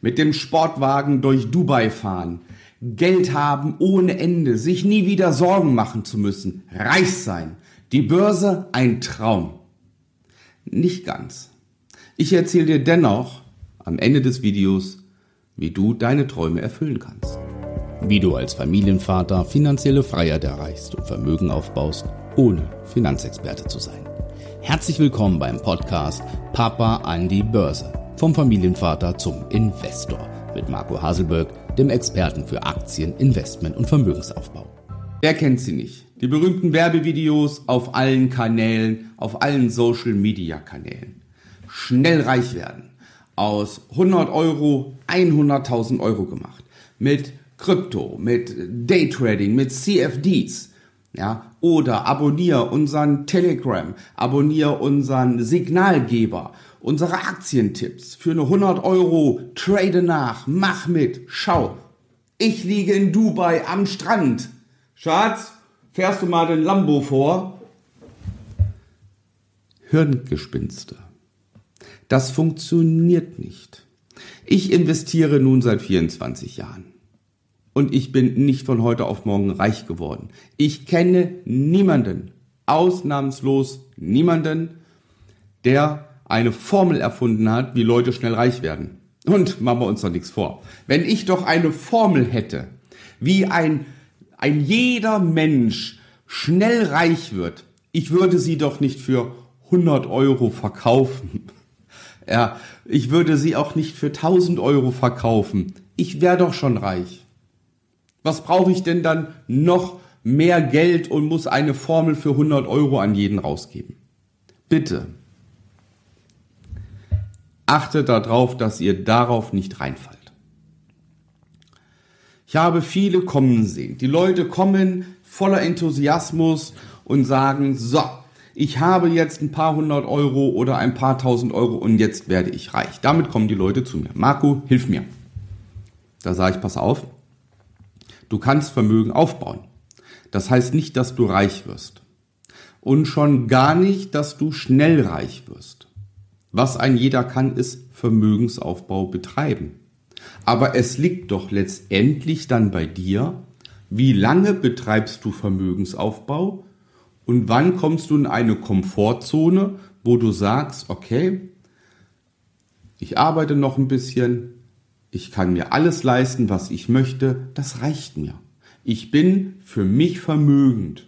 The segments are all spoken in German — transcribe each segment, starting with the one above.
mit dem Sportwagen durch Dubai fahren, Geld haben ohne Ende, sich nie wieder Sorgen machen zu müssen, reich sein, die Börse ein Traum. Nicht ganz. Ich erzähle dir dennoch am Ende des Videos, wie du deine Träume erfüllen kannst. Wie du als Familienvater finanzielle Freiheit erreichst und Vermögen aufbaust, ohne Finanzexperte zu sein. Herzlich willkommen beim Podcast Papa an die Börse. Vom Familienvater zum Investor mit Marco Haselberg, dem Experten für Aktien, Investment und Vermögensaufbau. Wer kennt sie nicht? Die berühmten Werbevideos auf allen Kanälen, auf allen Social Media Kanälen. Schnell reich werden. Aus 100 Euro 100.000 Euro gemacht. Mit Krypto, mit Daytrading, mit CFDs ja, oder abonniere unseren Telegram, abonniere unseren Signalgeber, unsere Aktientipps für eine 100 Euro, trade nach, mach mit, schau. Ich liege in Dubai am Strand. Schatz, fährst du mal den Lambo vor? Hirngespinste. Das funktioniert nicht. Ich investiere nun seit 24 Jahren. Und ich bin nicht von heute auf morgen reich geworden. Ich kenne niemanden, ausnahmslos niemanden, der eine Formel erfunden hat, wie Leute schnell reich werden. Und machen wir uns doch nichts vor. Wenn ich doch eine Formel hätte, wie ein, ein jeder Mensch schnell reich wird, ich würde sie doch nicht für 100 Euro verkaufen. Ja, ich würde sie auch nicht für 1000 Euro verkaufen. Ich wäre doch schon reich. Was brauche ich denn dann noch mehr Geld und muss eine Formel für 100 Euro an jeden rausgeben? Bitte. Achtet darauf, dass ihr darauf nicht reinfallt. Ich habe viele kommen sehen. Die Leute kommen voller Enthusiasmus und sagen, so, ich habe jetzt ein paar hundert Euro oder ein paar tausend Euro und jetzt werde ich reich. Damit kommen die Leute zu mir. Marco, hilf mir. Da sage ich, pass auf, Du kannst Vermögen aufbauen. Das heißt nicht, dass du reich wirst. Und schon gar nicht, dass du schnell reich wirst. Was ein jeder kann, ist Vermögensaufbau betreiben. Aber es liegt doch letztendlich dann bei dir, wie lange betreibst du Vermögensaufbau und wann kommst du in eine Komfortzone, wo du sagst, okay, ich arbeite noch ein bisschen, ich kann mir alles leisten, was ich möchte, das reicht mir. Ich bin für mich vermögend.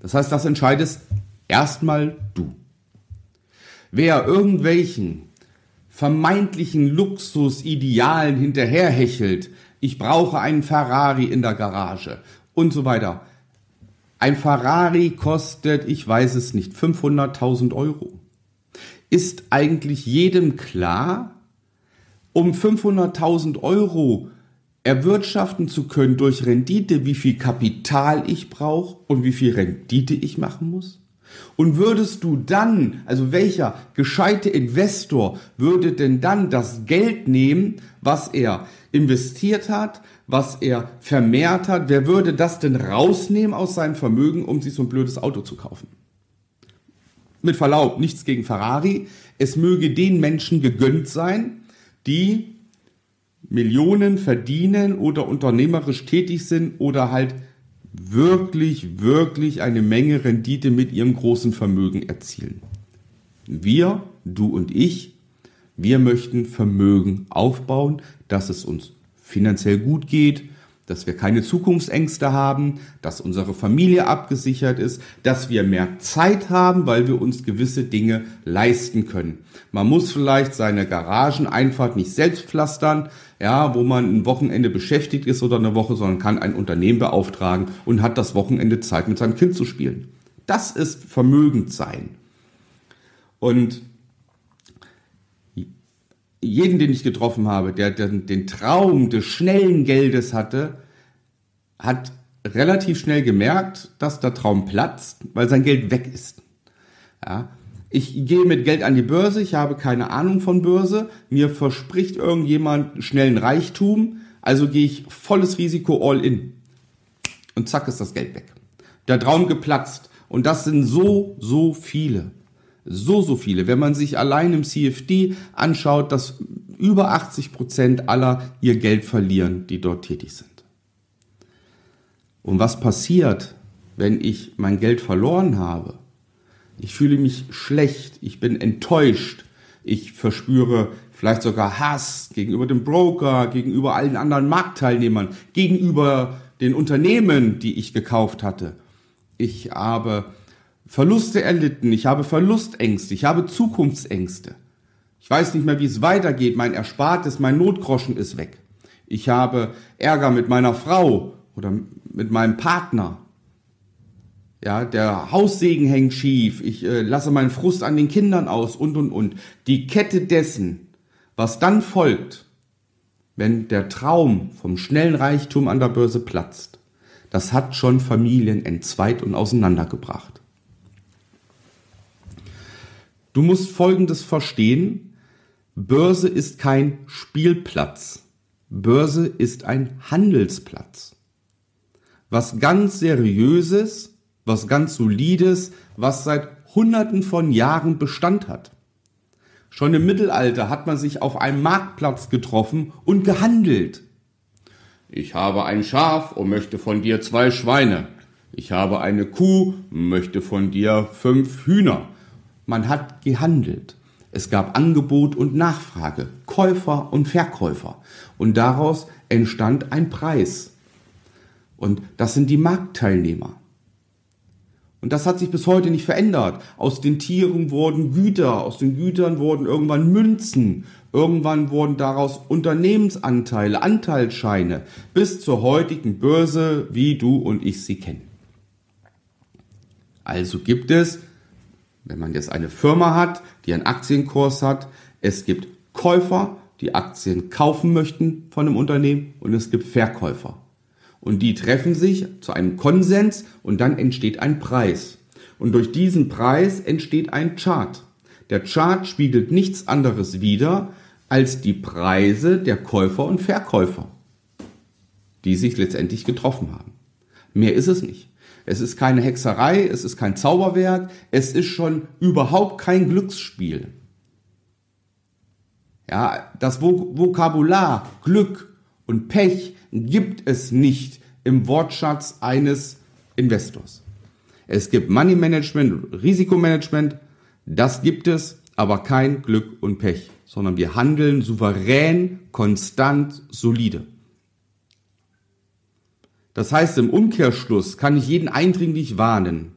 Das heißt, das entscheidest erstmal du. Wer irgendwelchen vermeintlichen Luxusidealen hinterherhechelt, ich brauche einen Ferrari in der Garage und so weiter. Ein Ferrari kostet, ich weiß es nicht, 500.000 Euro. Ist eigentlich jedem klar, um 500.000 Euro erwirtschaften zu können durch Rendite, wie viel Kapital ich brauche und wie viel Rendite ich machen muss? Und würdest du dann, also welcher gescheite Investor würde denn dann das Geld nehmen, was er investiert hat, was er vermehrt hat, wer würde das denn rausnehmen aus seinem Vermögen, um sich so ein blödes Auto zu kaufen? Mit Verlaub, nichts gegen Ferrari. Es möge den Menschen gegönnt sein, die Millionen verdienen oder unternehmerisch tätig sind oder halt wirklich, wirklich eine Menge Rendite mit ihrem großen Vermögen erzielen. Wir, du und ich, wir möchten Vermögen aufbauen, dass es uns finanziell gut geht, dass wir keine Zukunftsängste haben, dass unsere Familie abgesichert ist, dass wir mehr Zeit haben, weil wir uns gewisse Dinge leisten können. Man muss vielleicht seine Garageneinfahrt nicht selbst pflastern, ja, wo man ein Wochenende beschäftigt ist oder eine Woche, sondern kann ein Unternehmen beauftragen und hat das Wochenende Zeit mit seinem Kind zu spielen. Das ist vermögend sein. Und jeden, den ich getroffen habe, der den, den Traum des schnellen Geldes hatte, hat relativ schnell gemerkt, dass der Traum platzt, weil sein Geld weg ist. Ja, ich gehe mit Geld an die Börse, ich habe keine Ahnung von Börse, mir verspricht irgendjemand schnellen Reichtum, also gehe ich volles Risiko all in. Und zack ist das Geld weg. Der Traum geplatzt. Und das sind so, so viele. So, so viele. Wenn man sich allein im CFD anschaut, dass über 80 Prozent aller ihr Geld verlieren, die dort tätig sind. Und was passiert, wenn ich mein Geld verloren habe? Ich fühle mich schlecht, ich bin enttäuscht, ich verspüre vielleicht sogar Hass gegenüber dem Broker, gegenüber allen anderen Marktteilnehmern, gegenüber den Unternehmen, die ich gekauft hatte. Ich habe Verluste erlitten, ich habe Verlustängste, ich habe Zukunftsängste. Ich weiß nicht mehr, wie es weitergeht, mein Erspartes, mein Notgroschen ist weg. Ich habe Ärger mit meiner Frau oder mit meinem Partner. Ja, der Haussegen hängt schief, ich äh, lasse meinen Frust an den Kindern aus und und und. Die Kette dessen, was dann folgt, wenn der Traum vom schnellen Reichtum an der Börse platzt, das hat schon Familien entzweit und auseinandergebracht. Du musst Folgendes verstehen. Börse ist kein Spielplatz. Börse ist ein Handelsplatz. Was ganz Seriöses, was ganz Solides, was seit Hunderten von Jahren Bestand hat. Schon im Mittelalter hat man sich auf einem Marktplatz getroffen und gehandelt. Ich habe ein Schaf und möchte von dir zwei Schweine. Ich habe eine Kuh, möchte von dir fünf Hühner. Man hat gehandelt. Es gab Angebot und Nachfrage, Käufer und Verkäufer. Und daraus entstand ein Preis. Und das sind die Marktteilnehmer. Und das hat sich bis heute nicht verändert. Aus den Tieren wurden Güter, aus den Gütern wurden irgendwann Münzen, irgendwann wurden daraus Unternehmensanteile, Anteilsscheine, bis zur heutigen Börse, wie du und ich sie kennen. Also gibt es, wenn man jetzt eine Firma hat, die einen Aktienkurs hat, es gibt Käufer, die Aktien kaufen möchten von einem Unternehmen und es gibt Verkäufer. Und die treffen sich zu einem Konsens und dann entsteht ein Preis. Und durch diesen Preis entsteht ein Chart. Der Chart spiegelt nichts anderes wider als die Preise der Käufer und Verkäufer, die sich letztendlich getroffen haben. Mehr ist es nicht. Es ist keine Hexerei, es ist kein Zauberwerk, es ist schon überhaupt kein Glücksspiel. Ja, das Vokabular Glück und Pech gibt es nicht im Wortschatz eines Investors. Es gibt Money Management, Risikomanagement, das gibt es, aber kein Glück und Pech, sondern wir handeln souverän, konstant, solide. Das heißt, im Umkehrschluss kann ich jeden eindringlich warnen,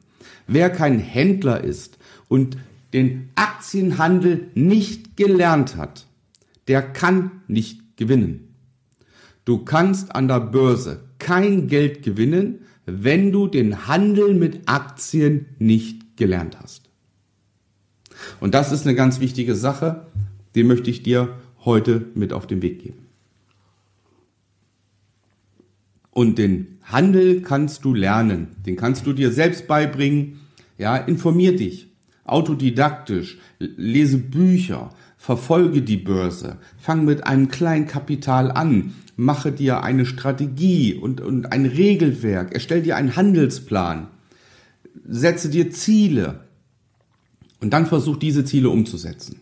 wer kein Händler ist und den Aktienhandel nicht gelernt hat, der kann nicht gewinnen. Du kannst an der Börse kein Geld gewinnen, wenn du den Handel mit Aktien nicht gelernt hast. Und das ist eine ganz wichtige Sache, die möchte ich dir heute mit auf den Weg geben. Und den Handel kannst du lernen, den kannst du dir selbst beibringen. Ja, informier dich, autodidaktisch, lese Bücher, verfolge die Börse, fang mit einem kleinen Kapital an, mache dir eine Strategie und, und ein Regelwerk, erstell dir einen Handelsplan, setze dir Ziele und dann versuch diese Ziele umzusetzen.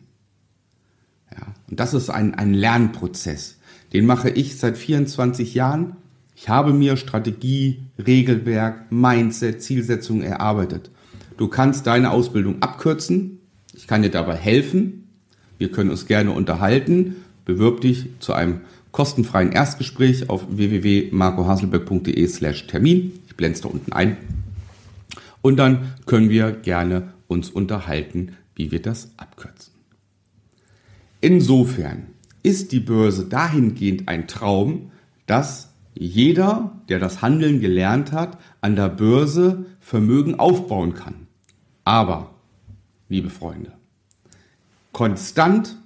Ja, und das ist ein, ein Lernprozess. Den mache ich seit 24 Jahren. Ich habe mir Strategie, Regelwerk, Mindset, Zielsetzung erarbeitet. Du kannst deine Ausbildung abkürzen. Ich kann dir dabei helfen. Wir können uns gerne unterhalten. Bewirb dich zu einem kostenfreien Erstgespräch auf www.marcohaselberg.de slash Termin. Ich blende da unten ein. Und dann können wir gerne uns unterhalten, wie wir das abkürzen. Insofern ist die Börse dahingehend ein Traum, dass jeder, der das Handeln gelernt hat, an der Börse Vermögen aufbauen kann. Aber, liebe Freunde, konstant,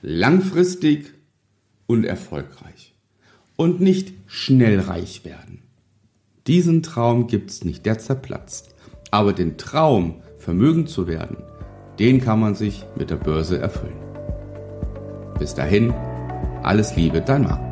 langfristig und erfolgreich. Und nicht schnell reich werden. Diesen Traum gibt's nicht, der zerplatzt. Aber den Traum, vermögend zu werden, den kann man sich mit der Börse erfüllen. Bis dahin, alles Liebe, dein Marc.